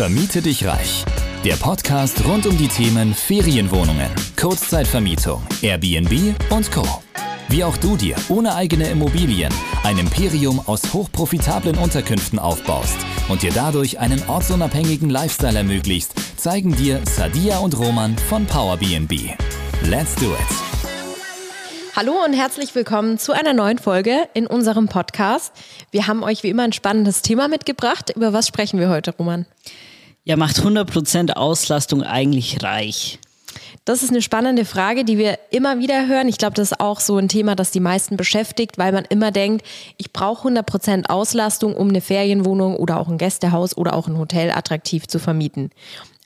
Vermiete dich reich. Der Podcast rund um die Themen Ferienwohnungen, Kurzzeitvermietung, Airbnb und Co. Wie auch du dir ohne eigene Immobilien ein Imperium aus hochprofitablen Unterkünften aufbaust und dir dadurch einen ortsunabhängigen Lifestyle ermöglicht, zeigen dir Sadia und Roman von PowerBnB. Let's do it! Hallo und herzlich willkommen zu einer neuen Folge in unserem Podcast. Wir haben euch wie immer ein spannendes Thema mitgebracht. Über was sprechen wir heute, Roman? Ja, macht 100% Auslastung eigentlich reich? Das ist eine spannende Frage, die wir immer wieder hören. Ich glaube, das ist auch so ein Thema, das die meisten beschäftigt, weil man immer denkt, ich brauche 100% Auslastung, um eine Ferienwohnung oder auch ein Gästehaus oder auch ein Hotel attraktiv zu vermieten.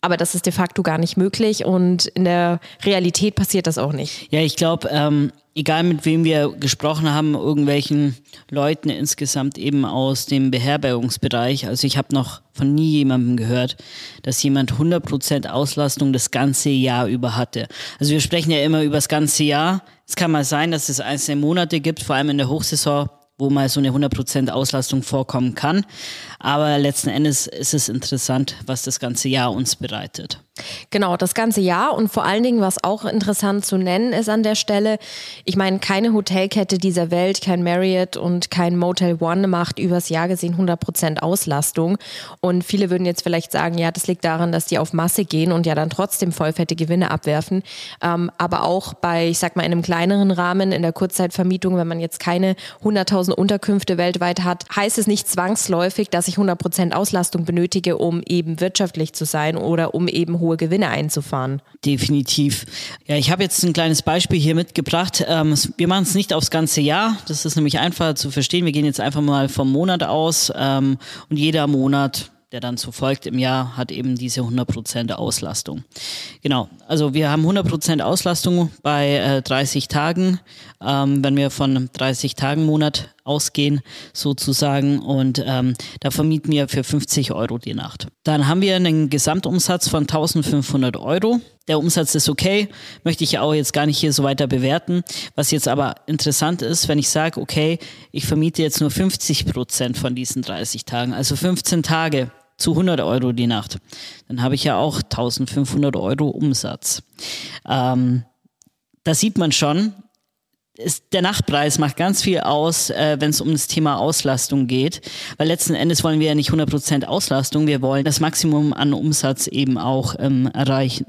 Aber das ist de facto gar nicht möglich und in der Realität passiert das auch nicht. Ja, ich glaube, ähm, egal mit wem wir gesprochen haben, irgendwelchen Leuten insgesamt eben aus dem Beherbergungsbereich, also ich habe noch von nie jemandem gehört, dass jemand 100% Auslastung das ganze Jahr über hatte. Also wir sprechen ja immer über das ganze Jahr. Es kann mal sein, dass es einzelne Monate gibt, vor allem in der Hochsaison, wo mal so eine 100% Auslastung vorkommen kann. Aber letzten Endes ist es interessant, was das ganze Jahr uns bereitet. Genau, das ganze Jahr. Und vor allen Dingen, was auch interessant zu nennen ist an der Stelle, ich meine, keine Hotelkette dieser Welt, kein Marriott und kein Motel One macht übers Jahr gesehen 100% Auslastung. Und viele würden jetzt vielleicht sagen, ja, das liegt daran, dass die auf Masse gehen und ja dann trotzdem vollfette Gewinne abwerfen, ähm, aber auch bei, ich sag mal, in einem kleineren Rahmen, in der Kurzzeitvermietung, wenn man jetzt keine 100.000 Unterkünfte weltweit hat, heißt es nicht zwangsläufig, dass ich 100% Auslastung benötige, um eben wirtschaftlich zu sein oder um eben hohe Gewinne einzufahren. Definitiv. Ja, ich habe jetzt ein kleines Beispiel hier mitgebracht. Ähm, wir machen es nicht aufs ganze Jahr. Das ist nämlich einfacher zu verstehen. Wir gehen jetzt einfach mal vom Monat aus ähm, und jeder Monat der dann so folgt im Jahr, hat eben diese 100% Auslastung. Genau, also wir haben 100% Auslastung bei äh, 30 Tagen, ähm, wenn wir von 30 Tagen Monat ausgehen sozusagen und ähm, da vermieten wir für 50 Euro die Nacht. Dann haben wir einen Gesamtumsatz von 1500 Euro. Der Umsatz ist okay, möchte ich auch jetzt gar nicht hier so weiter bewerten. Was jetzt aber interessant ist, wenn ich sage, okay, ich vermiete jetzt nur 50 Prozent von diesen 30 Tagen, also 15 Tage zu 100 Euro die Nacht, dann habe ich ja auch 1500 Euro Umsatz. Ähm, da sieht man schon, ist, der Nachtpreis macht ganz viel aus, äh, wenn es um das Thema Auslastung geht, weil letzten Endes wollen wir ja nicht 100% Auslastung, wir wollen das Maximum an Umsatz eben auch ähm, erreichen.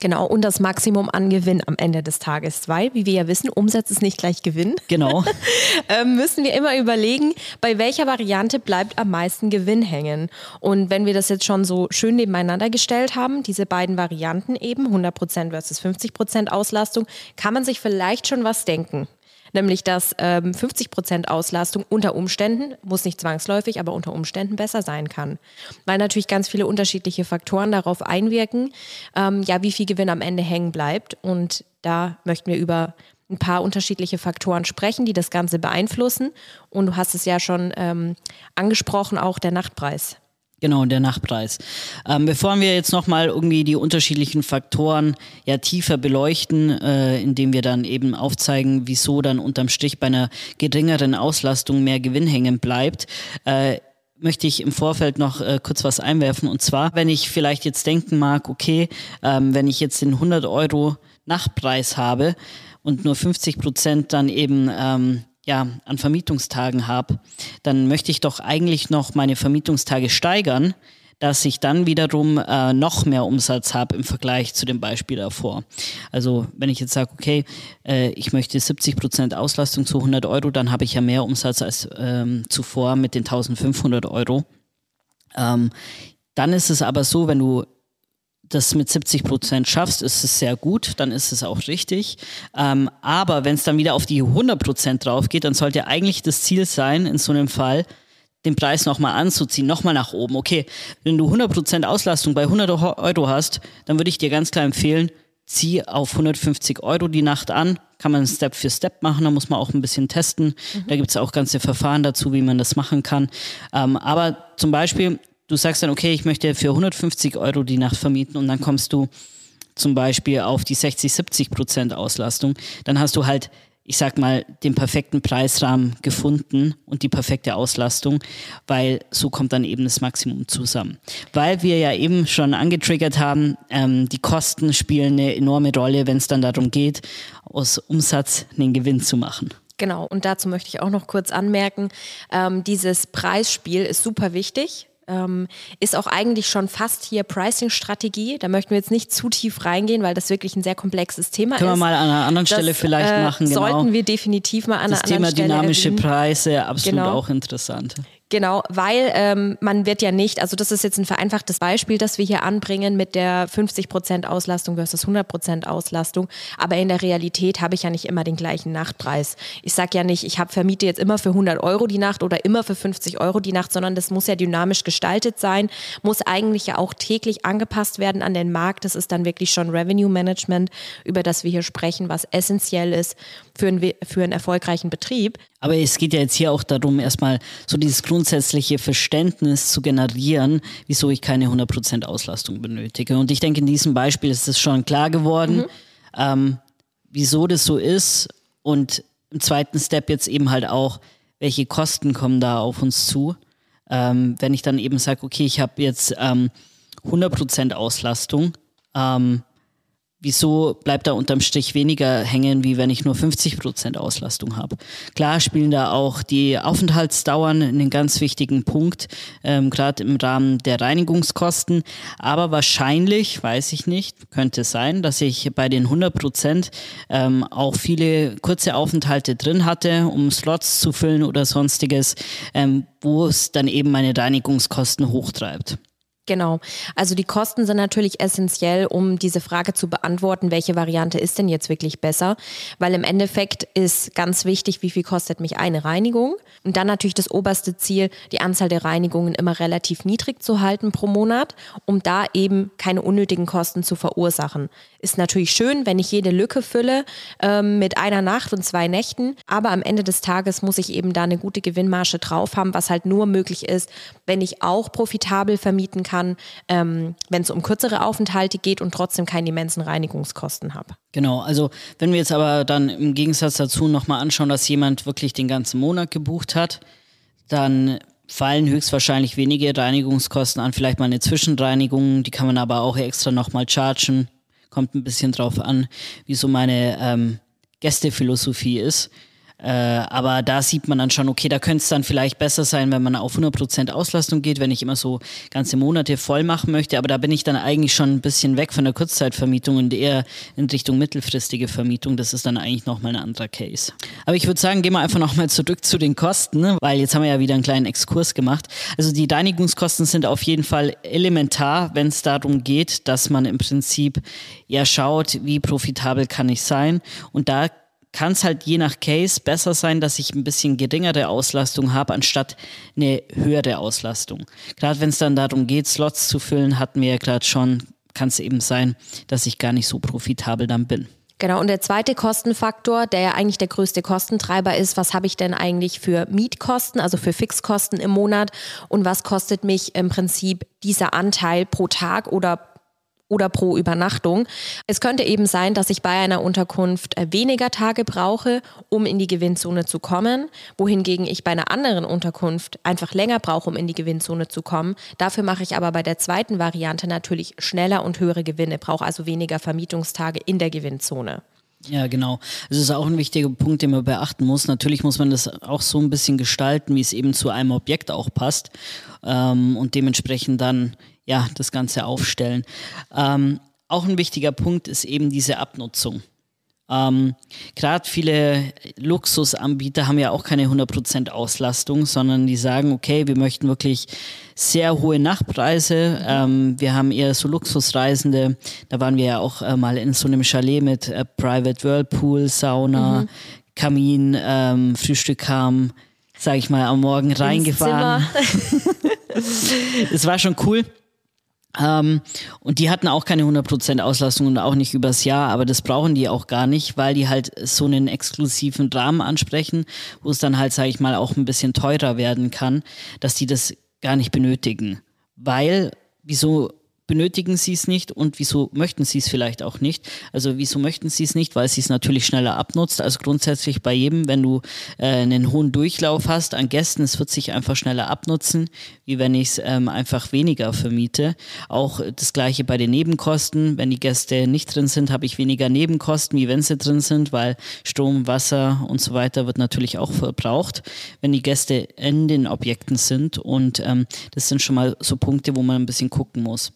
Genau, und das Maximum an Gewinn am Ende des Tages. Weil, wie wir ja wissen, Umsatz ist nicht gleich Gewinn. Genau. ähm, müssen wir immer überlegen, bei welcher Variante bleibt am meisten Gewinn hängen. Und wenn wir das jetzt schon so schön nebeneinander gestellt haben, diese beiden Varianten eben, 100% versus 50% Auslastung, kann man sich vielleicht schon was denken nämlich dass ähm, 50 Prozent Auslastung unter Umständen, muss nicht zwangsläufig, aber unter Umständen besser sein kann. Weil natürlich ganz viele unterschiedliche Faktoren darauf einwirken, ähm, ja, wie viel Gewinn am Ende hängen bleibt. Und da möchten wir über ein paar unterschiedliche Faktoren sprechen, die das Ganze beeinflussen. Und du hast es ja schon ähm, angesprochen, auch der Nachtpreis. Genau, der Nachtpreis. Ähm, bevor wir jetzt nochmal irgendwie die unterschiedlichen Faktoren ja tiefer beleuchten, äh, indem wir dann eben aufzeigen, wieso dann unterm Strich bei einer geringeren Auslastung mehr Gewinn hängen bleibt, äh, möchte ich im Vorfeld noch äh, kurz was einwerfen. Und zwar, wenn ich vielleicht jetzt denken mag, okay, ähm, wenn ich jetzt den 100 Euro Nachtpreis habe und nur 50 Prozent dann eben ähm, ja, an Vermietungstagen habe, dann möchte ich doch eigentlich noch meine Vermietungstage steigern, dass ich dann wiederum äh, noch mehr Umsatz habe im Vergleich zu dem Beispiel davor. Also wenn ich jetzt sage, okay, äh, ich möchte 70 Prozent Auslastung zu 100 Euro, dann habe ich ja mehr Umsatz als ähm, zuvor mit den 1500 Euro. Ähm, dann ist es aber so, wenn du das mit 70 Prozent schaffst, ist es sehr gut, dann ist es auch richtig. Ähm, aber wenn es dann wieder auf die 100 Prozent drauf geht, dann sollte eigentlich das Ziel sein, in so einem Fall, den Preis nochmal anzuziehen, nochmal nach oben. Okay, wenn du 100 Prozent Auslastung bei 100 Euro hast, dann würde ich dir ganz klar empfehlen, zieh auf 150 Euro die Nacht an. Kann man Step für Step machen, da muss man auch ein bisschen testen. Mhm. Da gibt es auch ganze Verfahren dazu, wie man das machen kann. Ähm, aber zum Beispiel, du sagst dann, okay, ich möchte für 150 Euro die Nacht vermieten und dann kommst du zum Beispiel auf die 60, 70 Prozent Auslastung, dann hast du halt ich sag mal, den perfekten Preisrahmen gefunden und die perfekte Auslastung, weil so kommt dann eben das Maximum zusammen. Weil wir ja eben schon angetriggert haben, ähm, die Kosten spielen eine enorme Rolle, wenn es dann darum geht, aus Umsatz einen Gewinn zu machen. Genau, und dazu möchte ich auch noch kurz anmerken, ähm, dieses Preisspiel ist super wichtig ähm, ist auch eigentlich schon fast hier Pricing-Strategie. Da möchten wir jetzt nicht zu tief reingehen, weil das wirklich ein sehr komplexes Thema Können ist. Können wir mal an einer anderen Stelle das, vielleicht äh, machen. Genau. Sollten wir definitiv mal an das einer anderen Stelle Das Thema dynamische erwähnen. Preise, absolut genau. auch interessant. Genau, weil ähm, man wird ja nicht, also das ist jetzt ein vereinfachtes Beispiel, das wir hier anbringen mit der 50% Auslastung versus 100% Auslastung, aber in der Realität habe ich ja nicht immer den gleichen Nachtpreis. Ich sage ja nicht, ich habe vermiete jetzt immer für 100 Euro die Nacht oder immer für 50 Euro die Nacht, sondern das muss ja dynamisch gestaltet sein, muss eigentlich ja auch täglich angepasst werden an den Markt. Das ist dann wirklich schon Revenue Management, über das wir hier sprechen, was essentiell ist für, ein, für einen erfolgreichen Betrieb. Aber es geht ja jetzt hier auch darum, erstmal so dieses grundsätzliche Verständnis zu generieren, wieso ich keine 100% Auslastung benötige. Und ich denke, in diesem Beispiel ist es schon klar geworden, mhm. ähm, wieso das so ist. Und im zweiten Step jetzt eben halt auch, welche Kosten kommen da auf uns zu. Ähm, wenn ich dann eben sage, okay, ich habe jetzt ähm, 100% Auslastung, ähm, wieso bleibt da unterm Strich weniger hängen, wie wenn ich nur 50 Prozent Auslastung habe? Klar spielen da auch die Aufenthaltsdauern einen ganz wichtigen Punkt, ähm, gerade im Rahmen der Reinigungskosten. Aber wahrscheinlich, weiß ich nicht, könnte sein, dass ich bei den 100 Prozent ähm, auch viele kurze Aufenthalte drin hatte, um Slots zu füllen oder sonstiges, ähm, wo es dann eben meine Reinigungskosten hochtreibt. Genau. Also die Kosten sind natürlich essentiell, um diese Frage zu beantworten, welche Variante ist denn jetzt wirklich besser? Weil im Endeffekt ist ganz wichtig, wie viel kostet mich eine Reinigung? Und dann natürlich das oberste Ziel, die Anzahl der Reinigungen immer relativ niedrig zu halten pro Monat, um da eben keine unnötigen Kosten zu verursachen. Ist natürlich schön, wenn ich jede Lücke fülle ähm, mit einer Nacht und zwei Nächten, aber am Ende des Tages muss ich eben da eine gute Gewinnmarge drauf haben, was halt nur möglich ist, wenn ich auch profitabel vermieten kann, ähm, wenn es um kürzere Aufenthalte geht und trotzdem keine immensen Reinigungskosten habe. Genau, also wenn wir jetzt aber dann im Gegensatz dazu nochmal anschauen, dass jemand wirklich den ganzen Monat gebucht hat, dann fallen höchstwahrscheinlich wenige Reinigungskosten an, vielleicht mal eine Zwischenreinigung, die kann man aber auch extra nochmal chargen kommt ein bisschen drauf an, wie so meine ähm, Gästephilosophie ist. Äh, aber da sieht man dann schon, okay, da könnte es dann vielleicht besser sein, wenn man auf 100% Auslastung geht, wenn ich immer so ganze Monate voll machen möchte. Aber da bin ich dann eigentlich schon ein bisschen weg von der Kurzzeitvermietung und eher in Richtung mittelfristige Vermietung. Das ist dann eigentlich nochmal ein anderer Case. Aber ich würde sagen, gehen wir einfach nochmal zurück zu den Kosten, ne? weil jetzt haben wir ja wieder einen kleinen Exkurs gemacht. Also die Reinigungskosten sind auf jeden Fall elementar, wenn es darum geht, dass man im Prinzip ja schaut, wie profitabel kann ich sein. Und da kann es halt je nach Case besser sein, dass ich ein bisschen geringere Auslastung habe, anstatt eine höhere Auslastung. Gerade wenn es dann darum geht, Slots zu füllen, hatten wir ja gerade schon, kann es eben sein, dass ich gar nicht so profitabel dann bin. Genau, und der zweite Kostenfaktor, der ja eigentlich der größte Kostentreiber ist, was habe ich denn eigentlich für Mietkosten, also für Fixkosten im Monat und was kostet mich im Prinzip dieser Anteil pro Tag oder oder pro Übernachtung. Es könnte eben sein, dass ich bei einer Unterkunft äh, weniger Tage brauche, um in die Gewinnzone zu kommen, wohingegen ich bei einer anderen Unterkunft einfach länger brauche, um in die Gewinnzone zu kommen. Dafür mache ich aber bei der zweiten Variante natürlich schneller und höhere Gewinne, brauche also weniger Vermietungstage in der Gewinnzone. Ja, genau. Das ist auch ein wichtiger Punkt, den man beachten muss. Natürlich muss man das auch so ein bisschen gestalten, wie es eben zu einem Objekt auch passt ähm, und dementsprechend dann ja, das Ganze aufstellen. Ähm, auch ein wichtiger Punkt ist eben diese Abnutzung. Ähm, Gerade viele Luxusanbieter haben ja auch keine 100% Auslastung, sondern die sagen, okay, wir möchten wirklich sehr hohe Nachtpreise. Ähm, wir haben eher so Luxusreisende. Da waren wir ja auch äh, mal in so einem Chalet mit äh, Private Whirlpool, Sauna, mhm. Kamin, ähm, Frühstück kam, sage ich mal, am Morgen reingefahren. es war schon cool. Ähm, und die hatten auch keine 100% Auslastung und auch nicht übers Jahr, aber das brauchen die auch gar nicht, weil die halt so einen exklusiven Rahmen ansprechen, wo es dann halt, sage ich mal, auch ein bisschen teurer werden kann, dass die das gar nicht benötigen. Weil, wieso benötigen sie es nicht und wieso möchten sie es vielleicht auch nicht. Also wieso möchten sie es nicht, weil sie es natürlich schneller abnutzt. Also grundsätzlich bei jedem, wenn du äh, einen hohen Durchlauf hast an Gästen, es wird sich einfach schneller abnutzen, wie wenn ich es ähm, einfach weniger vermiete. Auch das gleiche bei den Nebenkosten. Wenn die Gäste nicht drin sind, habe ich weniger Nebenkosten, wie wenn sie drin sind, weil Strom, Wasser und so weiter wird natürlich auch verbraucht, wenn die Gäste in den Objekten sind. Und ähm, das sind schon mal so Punkte, wo man ein bisschen gucken muss.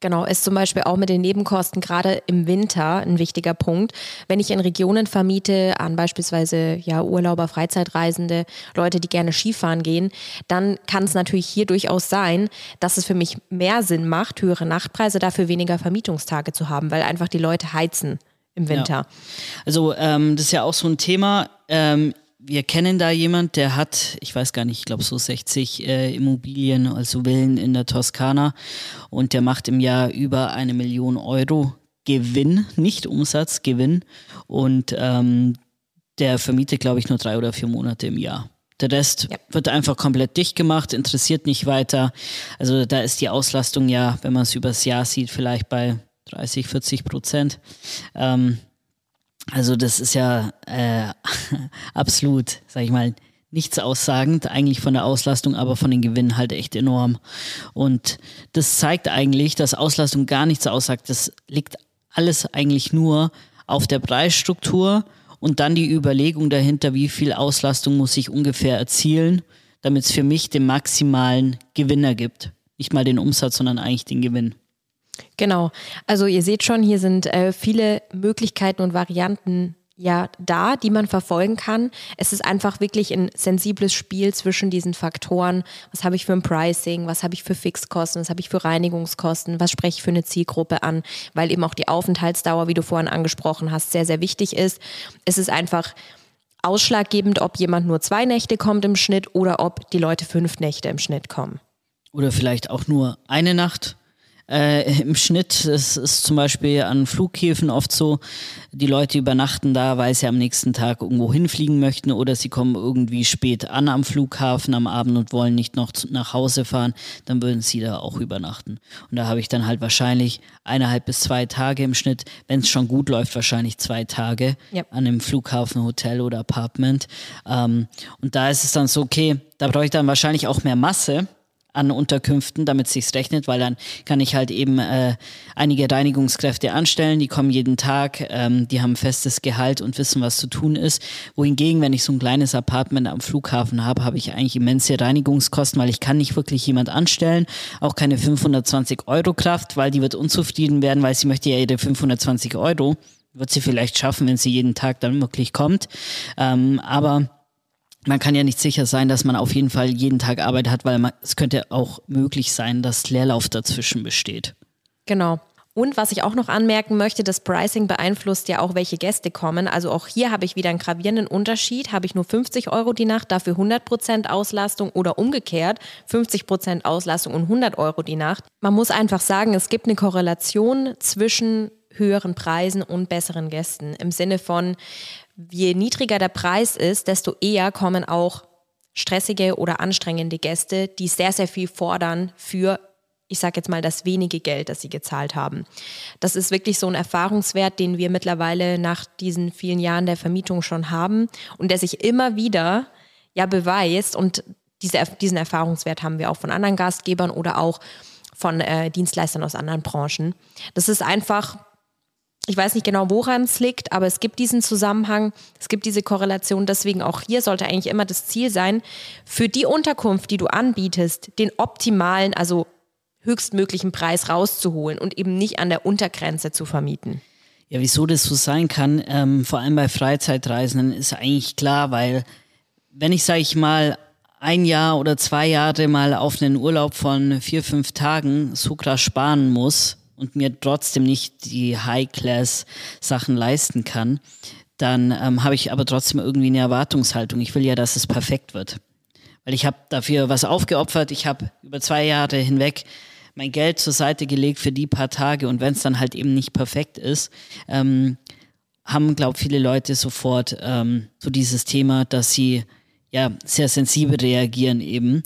Genau, ist zum Beispiel auch mit den Nebenkosten gerade im Winter ein wichtiger Punkt. Wenn ich in Regionen vermiete an beispielsweise ja, Urlauber, Freizeitreisende, Leute, die gerne Skifahren gehen, dann kann es natürlich hier durchaus sein, dass es für mich mehr Sinn macht, höhere Nachtpreise, dafür weniger Vermietungstage zu haben, weil einfach die Leute heizen im Winter. Ja. Also ähm, das ist ja auch so ein Thema. Ähm, wir kennen da jemand, der hat, ich weiß gar nicht, ich glaube so 60 äh, Immobilien, also Villen in der Toskana und der macht im Jahr über eine Million Euro Gewinn, nicht Umsatz, Gewinn und ähm, der vermietet, glaube ich, nur drei oder vier Monate im Jahr. Der Rest ja. wird einfach komplett dicht gemacht, interessiert nicht weiter. Also da ist die Auslastung ja, wenn man es übers Jahr sieht, vielleicht bei 30, 40 Prozent. Ähm, also das ist ja äh, absolut, sag ich mal, nichts aussagend, eigentlich von der Auslastung, aber von den Gewinnen halt echt enorm. Und das zeigt eigentlich, dass Auslastung gar nichts aussagt. Das liegt alles eigentlich nur auf der Preisstruktur und dann die Überlegung dahinter, wie viel Auslastung muss ich ungefähr erzielen, damit es für mich den maximalen Gewinner gibt. Nicht mal den Umsatz, sondern eigentlich den Gewinn. Genau. Also ihr seht schon, hier sind äh, viele Möglichkeiten und Varianten ja da, die man verfolgen kann. Es ist einfach wirklich ein sensibles Spiel zwischen diesen Faktoren. Was habe ich für ein Pricing? Was habe ich für Fixkosten? Was habe ich für Reinigungskosten? Was spreche ich für eine Zielgruppe an? Weil eben auch die Aufenthaltsdauer, wie du vorhin angesprochen hast, sehr, sehr wichtig ist. Es ist einfach ausschlaggebend, ob jemand nur zwei Nächte kommt im Schnitt oder ob die Leute fünf Nächte im Schnitt kommen. Oder vielleicht auch nur eine Nacht äh, Im Schnitt das ist zum Beispiel an Flughäfen oft so, die Leute übernachten da, weil sie am nächsten Tag irgendwo hinfliegen möchten oder sie kommen irgendwie spät an am Flughafen am Abend und wollen nicht noch nach Hause fahren, dann würden sie da auch übernachten. Und da habe ich dann halt wahrscheinlich eineinhalb bis zwei Tage im Schnitt, wenn es schon gut läuft, wahrscheinlich zwei Tage ja. an einem Flughafen, Hotel oder Apartment. Ähm, und da ist es dann so, okay, da brauche ich dann wahrscheinlich auch mehr Masse an Unterkünften, damit es sich rechnet, weil dann kann ich halt eben äh, einige Reinigungskräfte anstellen, die kommen jeden Tag, ähm, die haben festes Gehalt und wissen, was zu tun ist. Wohingegen, wenn ich so ein kleines Apartment am Flughafen habe, habe ich eigentlich immense Reinigungskosten, weil ich kann nicht wirklich jemand anstellen, auch keine 520 Euro Kraft, weil die wird unzufrieden werden, weil sie möchte ja ihre 520 Euro, wird sie vielleicht schaffen, wenn sie jeden Tag dann wirklich kommt. Ähm, aber man kann ja nicht sicher sein, dass man auf jeden Fall jeden Tag Arbeit hat, weil man, es könnte auch möglich sein, dass Leerlauf dazwischen besteht. Genau. Und was ich auch noch anmerken möchte, das Pricing beeinflusst ja auch, welche Gäste kommen. Also auch hier habe ich wieder einen gravierenden Unterschied. Habe ich nur 50 Euro die Nacht, dafür 100 Prozent Auslastung oder umgekehrt 50 Prozent Auslastung und 100 Euro die Nacht. Man muss einfach sagen, es gibt eine Korrelation zwischen höheren Preisen und besseren Gästen. Im Sinne von, je niedriger der Preis ist, desto eher kommen auch stressige oder anstrengende Gäste, die sehr, sehr viel fordern für, ich sage jetzt mal, das wenige Geld, das sie gezahlt haben. Das ist wirklich so ein Erfahrungswert, den wir mittlerweile nach diesen vielen Jahren der Vermietung schon haben und der sich immer wieder ja beweist. Und diese, diesen Erfahrungswert haben wir auch von anderen Gastgebern oder auch von äh, Dienstleistern aus anderen Branchen. Das ist einfach ich weiß nicht genau, woran es liegt, aber es gibt diesen Zusammenhang, es gibt diese Korrelation. Deswegen auch hier sollte eigentlich immer das Ziel sein, für die Unterkunft, die du anbietest, den optimalen, also höchstmöglichen Preis rauszuholen und eben nicht an der Untergrenze zu vermieten. Ja, wieso das so sein kann, ähm, vor allem bei Freizeitreisenden, ist eigentlich klar, weil wenn ich, sage ich mal, ein Jahr oder zwei Jahre mal auf einen Urlaub von vier, fünf Tagen so krass sparen muss, und mir trotzdem nicht die High-Class-Sachen leisten kann, dann ähm, habe ich aber trotzdem irgendwie eine Erwartungshaltung. Ich will ja, dass es perfekt wird. Weil ich habe dafür was aufgeopfert. Ich habe über zwei Jahre hinweg mein Geld zur Seite gelegt für die paar Tage und wenn es dann halt eben nicht perfekt ist, ähm, haben, glaube viele Leute sofort ähm, so dieses Thema, dass sie ja sehr sensibel reagieren eben.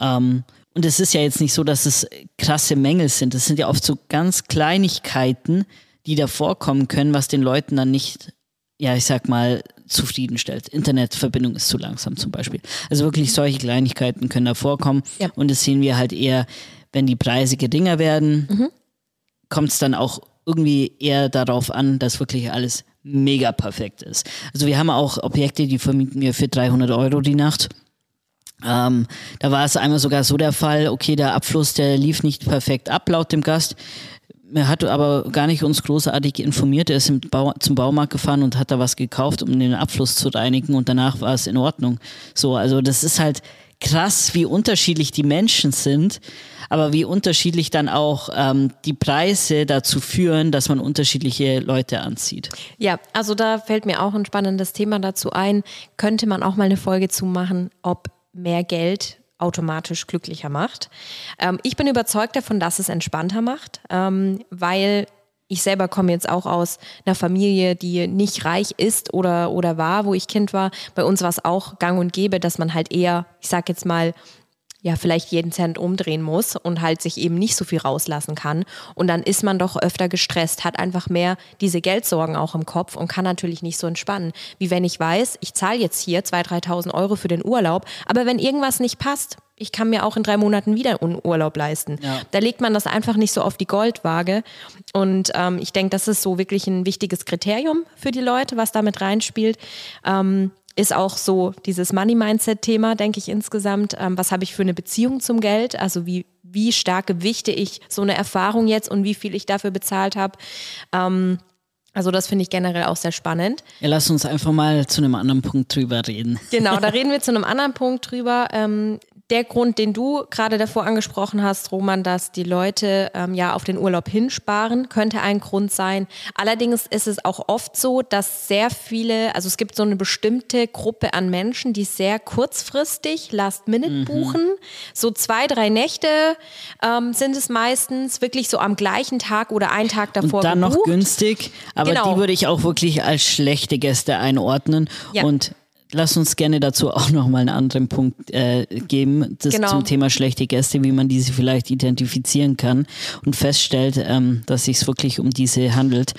Ähm, und es ist ja jetzt nicht so, dass es krasse Mängel sind. Es sind ja oft so ganz Kleinigkeiten, die da vorkommen können, was den Leuten dann nicht, ja, ich sag mal, zufriedenstellt. Internetverbindung ist zu langsam zum Beispiel. Also wirklich solche Kleinigkeiten können da vorkommen. Ja. Und das sehen wir halt eher, wenn die Preise geringer werden, mhm. kommt es dann auch irgendwie eher darauf an, dass wirklich alles mega perfekt ist. Also wir haben auch Objekte, die vermieten wir für 300 Euro die Nacht. Ähm, da war es einmal sogar so der Fall, okay, der Abfluss, der lief nicht perfekt ab laut dem Gast. Er hat aber gar nicht uns großartig informiert. Er ist Bau zum Baumarkt gefahren und hat da was gekauft, um den Abfluss zu reinigen und danach war es in Ordnung. So, also das ist halt krass, wie unterschiedlich die Menschen sind, aber wie unterschiedlich dann auch ähm, die Preise dazu führen, dass man unterschiedliche Leute anzieht. Ja, also da fällt mir auch ein spannendes Thema dazu ein. Könnte man auch mal eine Folge zu machen, ob mehr Geld automatisch glücklicher macht. Ähm, ich bin überzeugt davon, dass es entspannter macht, ähm, weil ich selber komme jetzt auch aus einer Familie, die nicht reich ist oder, oder war, wo ich Kind war. Bei uns war es auch gang und gäbe, dass man halt eher, ich sag jetzt mal, ja, vielleicht jeden Cent umdrehen muss und halt sich eben nicht so viel rauslassen kann. Und dann ist man doch öfter gestresst, hat einfach mehr diese Geldsorgen auch im Kopf und kann natürlich nicht so entspannen. Wie wenn ich weiß, ich zahle jetzt hier 2.000, 3.000 Euro für den Urlaub, aber wenn irgendwas nicht passt, ich kann mir auch in drei Monaten wieder einen Urlaub leisten. Ja. Da legt man das einfach nicht so auf die Goldwaage. Und ähm, ich denke, das ist so wirklich ein wichtiges Kriterium für die Leute, was damit reinspielt. Ähm, ist auch so dieses Money-Mindset-Thema, denke ich insgesamt. Ähm, was habe ich für eine Beziehung zum Geld? Also wie, wie stark gewichte ich so eine Erfahrung jetzt und wie viel ich dafür bezahlt habe? Ähm, also das finde ich generell auch sehr spannend. Ja, lass uns einfach mal zu einem anderen Punkt drüber reden. Genau, da reden wir zu einem anderen Punkt drüber. Ähm, der Grund, den du gerade davor angesprochen hast, Roman, dass die Leute ähm, ja auf den Urlaub hinsparen, könnte ein Grund sein. Allerdings ist es auch oft so, dass sehr viele, also es gibt so eine bestimmte Gruppe an Menschen, die sehr kurzfristig Last Minute mhm. buchen. So zwei, drei Nächte ähm, sind es meistens, wirklich so am gleichen Tag oder einen Tag davor. Und dann gebucht. noch günstig, aber genau. die würde ich auch wirklich als schlechte Gäste einordnen. Ja. Und lass uns gerne dazu auch nochmal einen anderen Punkt äh, geben, das genau. zum Thema schlechte Gäste, wie man diese vielleicht identifizieren kann und feststellt, ähm, dass sich wirklich um diese handelt.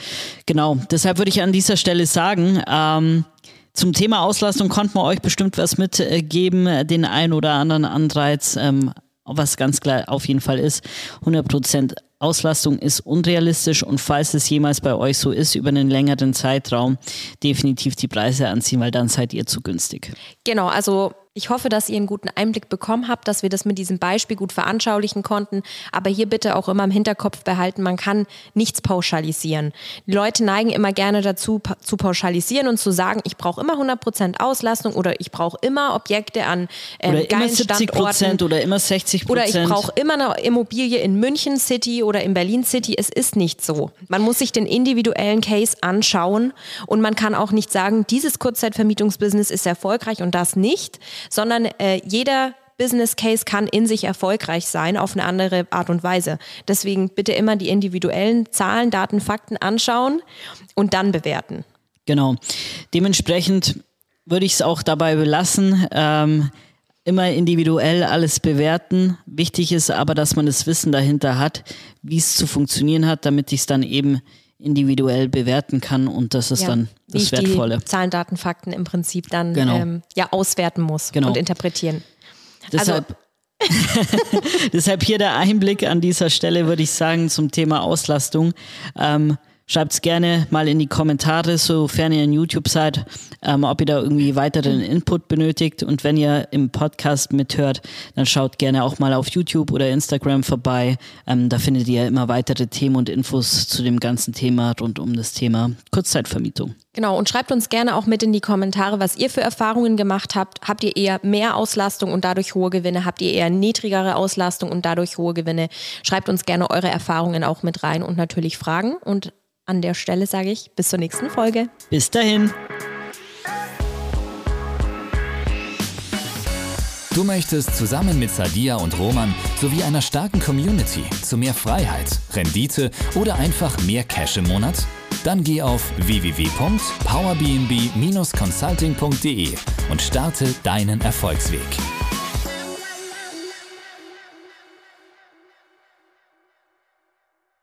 Genau, deshalb würde ich an dieser Stelle sagen, ähm, zum Thema Auslastung konnten wir euch bestimmt was mitgeben, den ein oder anderen Anreiz, ähm, was ganz klar auf jeden Fall ist, 100 Prozent Auslastung ist unrealistisch und falls es jemals bei euch so ist, über einen längeren Zeitraum definitiv die Preise anziehen, weil dann seid ihr zu günstig. Genau, also ich hoffe, dass ihr einen guten Einblick bekommen habt, dass wir das mit diesem Beispiel gut veranschaulichen konnten. Aber hier bitte auch immer im Hinterkopf behalten, man kann nichts pauschalisieren. Die Leute neigen immer gerne dazu, pa zu pauschalisieren und zu sagen, ich brauche immer 100% Auslastung oder ich brauche immer Objekte an äh, oder geilen immer 70 Standorten. Oder immer 60%. Oder ich brauche immer eine Immobilie in München City oder in Berlin City. Es ist nicht so. Man muss sich den individuellen Case anschauen und man kann auch nicht sagen, dieses Kurzzeitvermietungsbusiness ist erfolgreich und das nicht sondern äh, jeder Business Case kann in sich erfolgreich sein auf eine andere Art und Weise. Deswegen bitte immer die individuellen Zahlen, Daten, Fakten anschauen und dann bewerten. Genau. Dementsprechend würde ich es auch dabei belassen. Ähm, immer individuell alles bewerten. Wichtig ist aber, dass man das Wissen dahinter hat, wie es zu funktionieren hat, damit ich es dann eben individuell bewerten kann und das ist ja, dann das wie ich Wertvolle. Die Zahlen, Daten, Fakten im Prinzip dann genau. ähm, ja auswerten muss genau. und interpretieren. Deshalb, also, deshalb hier der Einblick an dieser Stelle, würde ich sagen, zum Thema Auslastung. Ähm, Schreibt es gerne mal in die Kommentare, sofern ihr in YouTube seid, ähm, ob ihr da irgendwie weiteren Input benötigt. Und wenn ihr im Podcast mithört, dann schaut gerne auch mal auf YouTube oder Instagram vorbei. Ähm, da findet ihr immer weitere Themen und Infos zu dem ganzen Thema rund um das Thema Kurzzeitvermietung. Genau, und schreibt uns gerne auch mit in die Kommentare, was ihr für Erfahrungen gemacht habt. Habt ihr eher mehr Auslastung und dadurch hohe Gewinne? Habt ihr eher niedrigere Auslastung und dadurch hohe Gewinne? Schreibt uns gerne eure Erfahrungen auch mit rein und natürlich Fragen. Und an der Stelle sage ich bis zur nächsten Folge. Bis dahin. Du möchtest zusammen mit Sadia und Roman sowie einer starken Community zu mehr Freiheit, Rendite oder einfach mehr Cash im Monat? Dann geh auf www.powerbnb-consulting.de und starte deinen Erfolgsweg.